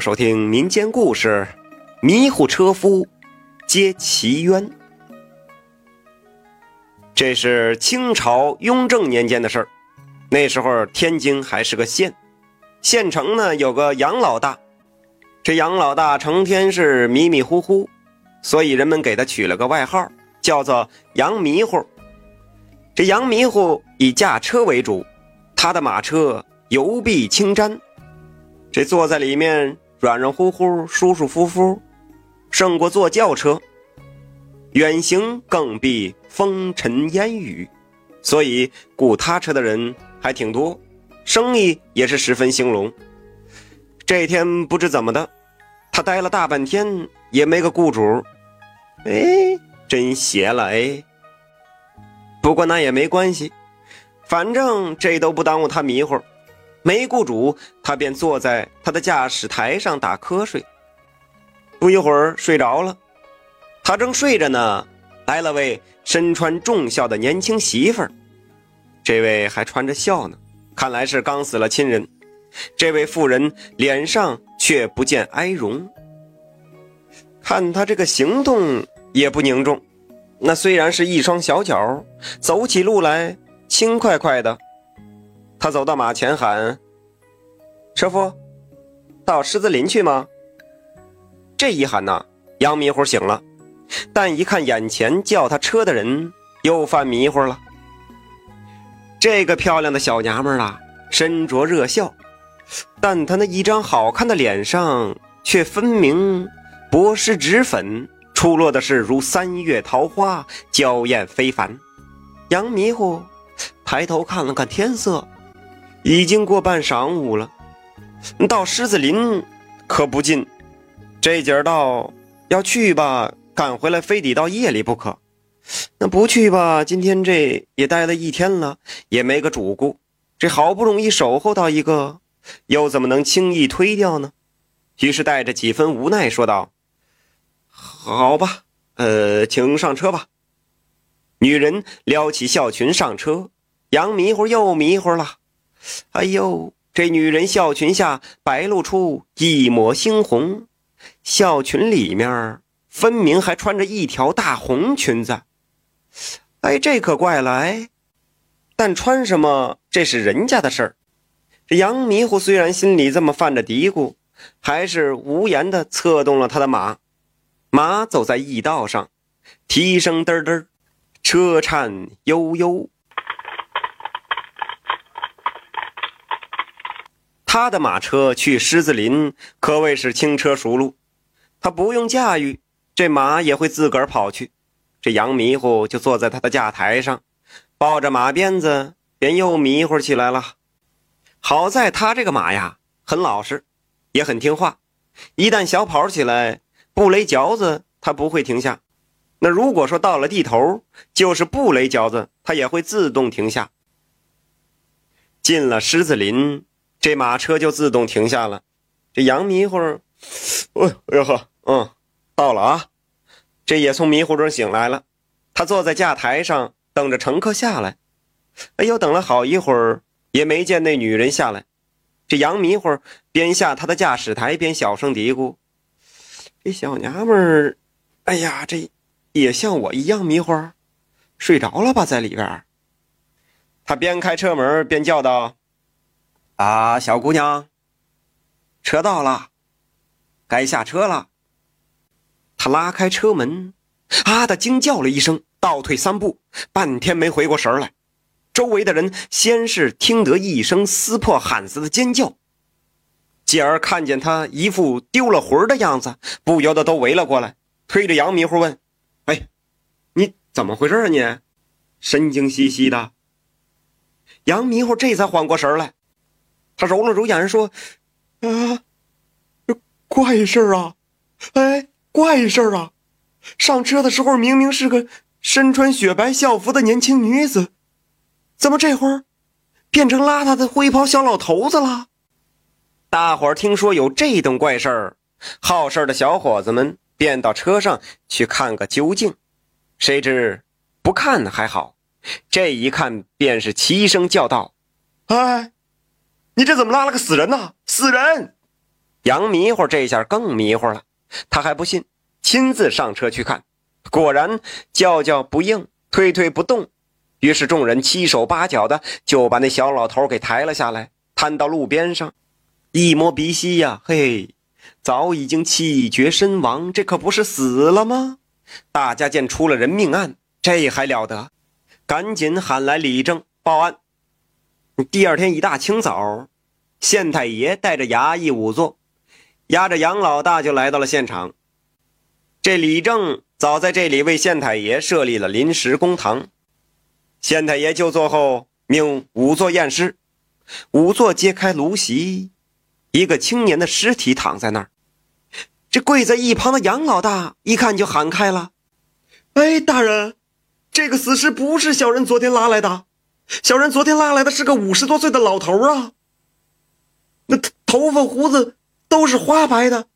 收听民间故事《迷糊车夫接奇冤》。这是清朝雍正年间的事儿。那时候天津还是个县，县城呢有个杨老大。这杨老大成天是迷迷糊糊，所以人们给他取了个外号，叫做杨迷糊。这杨迷糊以驾车为主，他的马车油壁青毡，这坐在里面。软软乎乎、舒舒服服，胜过坐轿车。远行更避风尘烟雨，所以雇他车的人还挺多，生意也是十分兴隆。这天不知怎么的，他待了大半天也没个雇主，哎，真邪了哎。不过那也没关系，反正这都不耽误他迷糊。没雇主，他便坐在他的驾驶台上打瞌睡。不一会儿睡着了，他正睡着呢，来了位身穿重孝的年轻媳妇儿。这位还穿着孝呢，看来是刚死了亲人。这位妇人脸上却不见哀容，看他这个行动也不凝重。那虽然是一双小脚，走起路来轻快快的。他走到马前喊：“车夫，到狮子林去吗？”这一喊呐，杨迷糊醒了，但一看眼前叫他车的人，又犯迷糊了。这个漂亮的小娘们儿啊，身着热笑，但她那一张好看的脸上却分明薄施脂粉，出落的是如三月桃花，娇艳非凡。杨迷糊抬头看了看天色。已经过半晌午了，到狮子林可不近，这节儿道要去吧，赶回来非得到夜里不可。那不去吧，今天这也待了一天了，也没个主顾，这好不容易守候到一个，又怎么能轻易推掉呢？于是带着几分无奈说道：“好吧，呃，请上车吧。”女人撩起孝裙上车，杨迷糊又迷糊了。哎呦，这女人笑裙下白露出一抹猩红，笑裙里面分明还穿着一条大红裙子。哎，这可怪了哎！但穿什么这是人家的事儿。这杨迷糊虽然心里这么犯着嘀咕，还是无言的策动了他的马。马走在驿道上，蹄声嘚嘚，车颤悠悠。他的马车去狮子林可谓是轻车熟路，他不用驾驭，这马也会自个儿跑去。这杨迷糊就坐在他的驾台上，抱着马鞭子，便又迷糊起来了。好在他这个马呀，很老实，也很听话，一旦小跑起来，不勒脚子，他不会停下。那如果说到了地头，就是不勒脚子，他也会自动停下。进了狮子林。这马车就自动停下了，这杨迷糊，哎哎呦呵，嗯，到了啊，这也从迷糊中醒来了。他坐在驾台上等着乘客下来，哎呦，等了好一会儿也没见那女人下来。这杨迷糊边下他的驾驶台边小声嘀咕：“这小娘们儿，哎呀，这也像我一样迷糊，睡着了吧，在里边。”他边开车门边叫道。啊，小姑娘，车到了，该下车了。他拉开车门，啊的惊叫了一声，倒退三步，半天没回过神来。周围的人先是听得一声撕破喊子的尖叫，继而看见他一副丢了魂的样子，不由得都围了过来，推着杨迷糊问：“哎，你怎么回事啊？你神经兮兮的。”杨迷糊这才缓过神来。他揉了揉眼，说：“啊，怪事儿啊！哎，怪事儿啊！上车的时候明明是个身穿雪白校服的年轻女子，怎么这会儿变成邋遢的灰袍小老头子了？”大伙儿听说有这等怪事儿，好事的小伙子们便到车上去看个究竟。谁知不看还好，这一看便是齐声叫道：“哎！”你这怎么拉了个死人呢？死人！杨迷糊这下更迷糊了，他还不信，亲自上车去看，果然叫叫不应，推推不动。于是众人七手八脚的就把那小老头给抬了下来，摊到路边上，一摸鼻息呀，嘿，早已经气绝身亡，这可不是死了吗？大家见出了人命案，这还了得，赶紧喊来李正报案。第二天一大清早，县太爷带着衙役仵作，押着杨老大就来到了现场。这李正早在这里为县太爷设立了临时公堂。县太爷就坐后，命仵作验尸。仵作揭开炉席，一个青年的尸体躺在那儿。这跪在一旁的杨老大一看就喊开了：“哎，大人，这个死尸不是小人昨天拉来的。”小人昨天拉来的是个五十多岁的老头啊，那头发胡子都是花白的，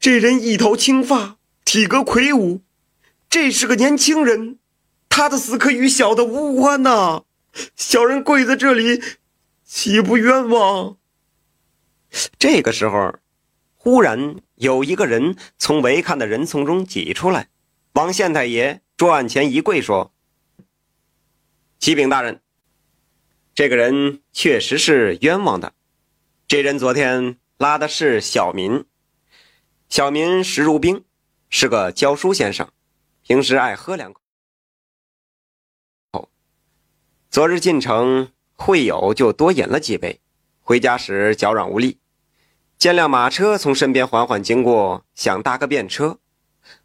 这人一头青发，体格魁梧，这是个年轻人，他的死可与小的无关呐。小人跪在这里，岂不冤枉？这个时候，忽然有一个人从围看的人丛中挤出来，往县太爷桌案前一跪，说：“启禀大人。”这个人确实是冤枉的。这人昨天拉的是小民，小民石如冰，是个教书先生，平时爱喝两口。昨日进城会友，就多饮了几杯。回家时脚软无力，见辆马车从身边缓缓经过，想搭个便车，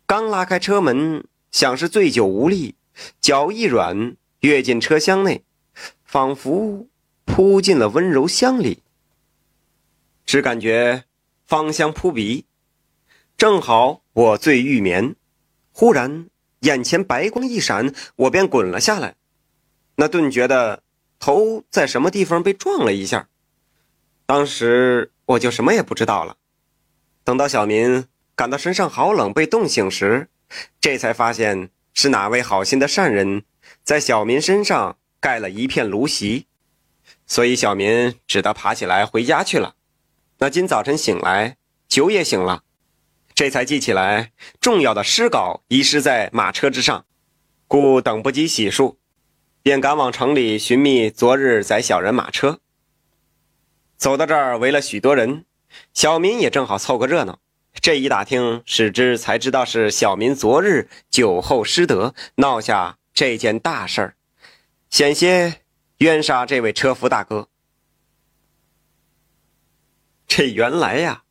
刚拉开车门，想是醉酒无力，脚一软，跃进车厢内。仿佛扑进了温柔乡里，只感觉芳香扑鼻。正好我醉欲眠，忽然眼前白光一闪，我便滚了下来。那顿觉得头在什么地方被撞了一下，当时我就什么也不知道了。等到小民感到身上好冷，被冻醒时，这才发现是哪位好心的善人在小民身上。盖了一片芦席，所以小民只得爬起来回家去了。那今早晨醒来，酒也醒了，这才记起来重要的诗稿遗失在马车之上，故等不及洗漱，便赶往城里寻觅昨日载小人马车。走到这儿，围了许多人，小民也正好凑个热闹。这一打听，使之才知道是小民昨日酒后失德，闹下这件大事儿。险些冤杀这位车夫大哥。这原来呀，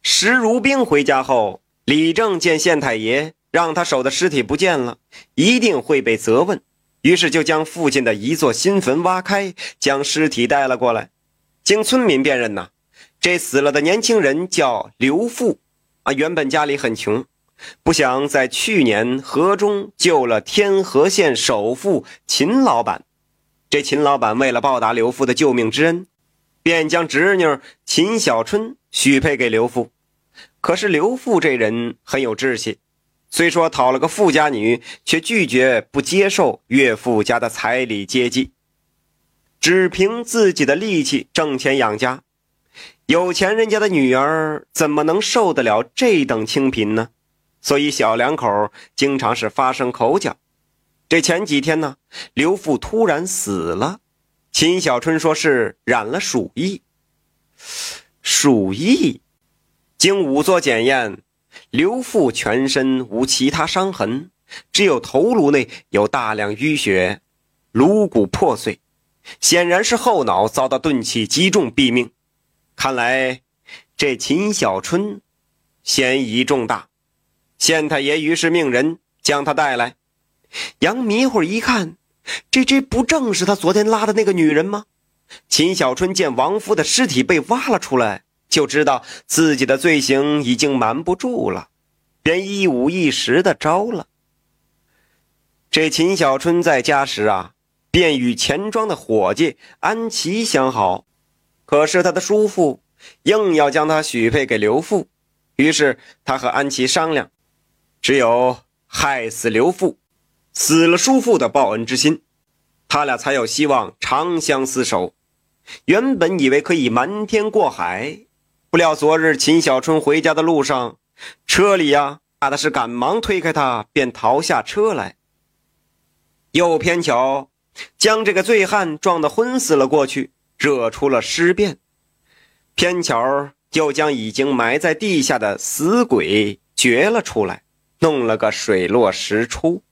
石如冰回家后，李正见县太爷让他守的尸体不见了，一定会被责问，于是就将附近的一座新坟挖开，将尸体带了过来。经村民辨认呐，这死了的年轻人叫刘富，啊，原本家里很穷。不想在去年河中救了天河县首富秦老板，这秦老板为了报答刘富的救命之恩，便将侄女秦小春许配给刘富。可是刘富这人很有志气，虽说讨了个富家女，却拒绝不接受岳父家的彩礼接济，只凭自己的力气挣钱养家。有钱人家的女儿怎么能受得了这等清贫呢？所以小两口经常是发生口角。这前几天呢，刘父突然死了，秦小春说是染了鼠疫。鼠疫，经仵作检验，刘父全身无其他伤痕，只有头颅内有大量淤血，颅骨破碎，显然是后脑遭到钝器击中毙命。看来这秦小春嫌疑重大。县太爷于是命人将他带来。杨迷糊一看，这这不正是他昨天拉的那个女人吗？秦小春见亡夫的尸体被挖了出来，就知道自己的罪行已经瞒不住了，便一五一十的招了。这秦小春在家时啊，便与钱庄的伙计安琪相好，可是他的叔父硬要将他许配给刘富，于是他和安琪商量。只有害死刘父，死了叔父的报恩之心，他俩才有希望长相厮守。原本以为可以瞒天过海，不料昨日秦小春回家的路上，车里呀，怕的是赶忙推开他，便逃下车来。又偏巧将这个醉汉撞得昏死了过去，惹出了尸变。偏巧又将已经埋在地下的死鬼掘了出来，弄了个水落石出。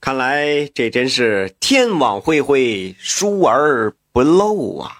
看来这真是天网恢恢，疏而不漏啊！